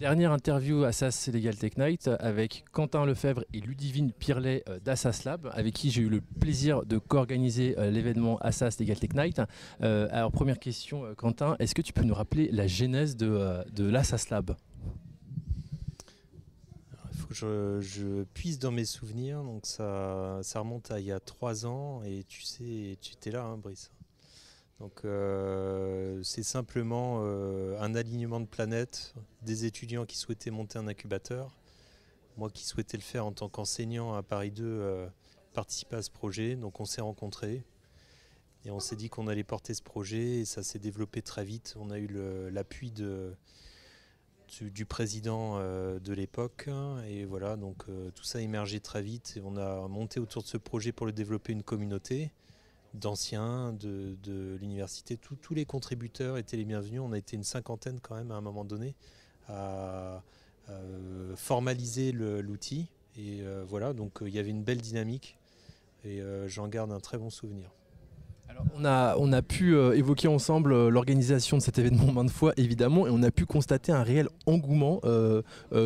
Dernière interview Assas Legal Tech Night avec Quentin Lefebvre et Ludivine Pirlet euh, d'Assas Lab, avec qui j'ai eu le plaisir de co-organiser euh, l'événement Assas Legal Tech Night. Euh, alors première question, Quentin, est-ce que tu peux nous rappeler la genèse de, de l'Assas Lab? Il faut que je, puisse dans mes souvenirs, donc ça, ça remonte à il y a trois ans, et tu sais, tu étais là, hein, Brice. Donc euh, c'est simplement euh, un alignement de planètes, des étudiants qui souhaitaient monter un incubateur, moi qui souhaitais le faire en tant qu'enseignant à Paris 2, euh, participer à ce projet. Donc on s'est rencontrés et on s'est dit qu'on allait porter ce projet et ça s'est développé très vite. On a eu l'appui du, président de l'époque et voilà donc tout ça a émergé très vite et on a monté autour de ce projet pour le développer une communauté d'anciens de, l'université. Tous les contributeurs étaient les bienvenus. On a été une cinquantaine quand même à un moment donné à, formaliser l'outil. Et euh, voilà, donc euh, il y avait une belle dynamique et euh, j'en garde un très bon souvenir on, a, on a pu euh, évoquer ensemble euh, l'organisation de cet événement maintes fois, évidemment, et on a pu constater un réel engouement euh,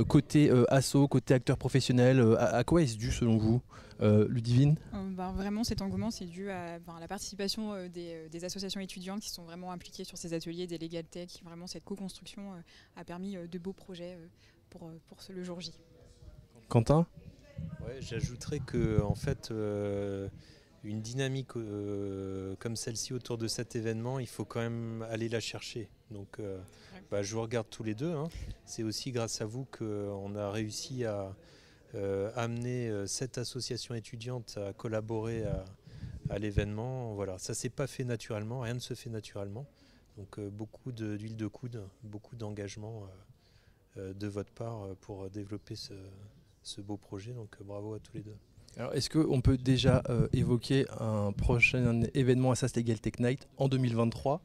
côté asso, côté acteurs professionnels. À, quoi est-ce dû selon vous Ludivine? Ben, Vraiment, cet engouement, c'est dû à ben, la participation des, associations étudiantes qui sont vraiment impliquées sur ces ateliers des Legal Tech. Vraiment, cette co-construction a permis de beaux projets pour, pour le jour J. Quentin? Ouais, J'ajouterais que, en fait, une dynamique euh, comme celle-ci autour de cet événement, il faut quand même aller la chercher. Donc, euh, bah, je vous regarde tous les deux. Hein. C'est aussi grâce à vous qu'on a réussi à euh, amener cette association étudiante à collaborer à, l'événement. Voilà, ça s'est pas fait naturellement, rien ne se fait naturellement. Donc, beaucoup d'huile de, coude, beaucoup d'engagement de votre part pour développer ce, ce beau projet. Donc, bravo à tous les deux. Alors, est-ce qu'on peut déjà euh, évoquer un prochain événement Assas Legal Tech Night en 2023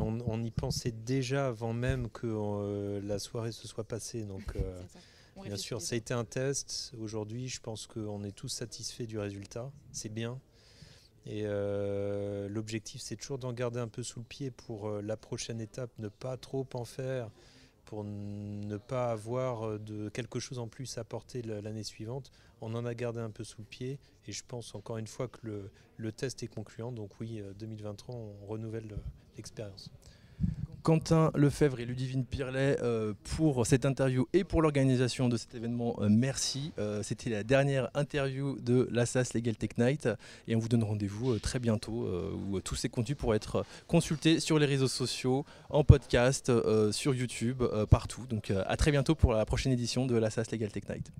on, y pensait déjà avant même que euh, la soirée se soit passée. Donc, euh, bien sûr, ça a été un test. Aujourd'hui, je pense qu'on est tous satisfaits du résultat. C'est bien. Et l'objectif, c'est toujours d'en garder un peu sous le pied pour la prochaine étape, ne pas trop en faire pour ne pas avoir euh, de quelque chose en plus à porter l'année suivante. On en a gardé un peu sous le pied et je pense encore une fois que le, le test est concluant. Donc oui, 2023, euh, on renouvelle euh, l'expérience. Quentin Lefebvre et Ludivine Pirlet euh, pour cette interview et pour l'organisation de cet événement. Euh, merci. Euh, c'était la dernière interview de l'Assas Legal Tech Night et on vous donne rendez-vous très bientôt où tous ces contenus pourront être consultés sur les réseaux sociaux, en podcast, sur YouTube, partout. Donc à très bientôt pour la prochaine édition de l'Assas Legal Tech Night.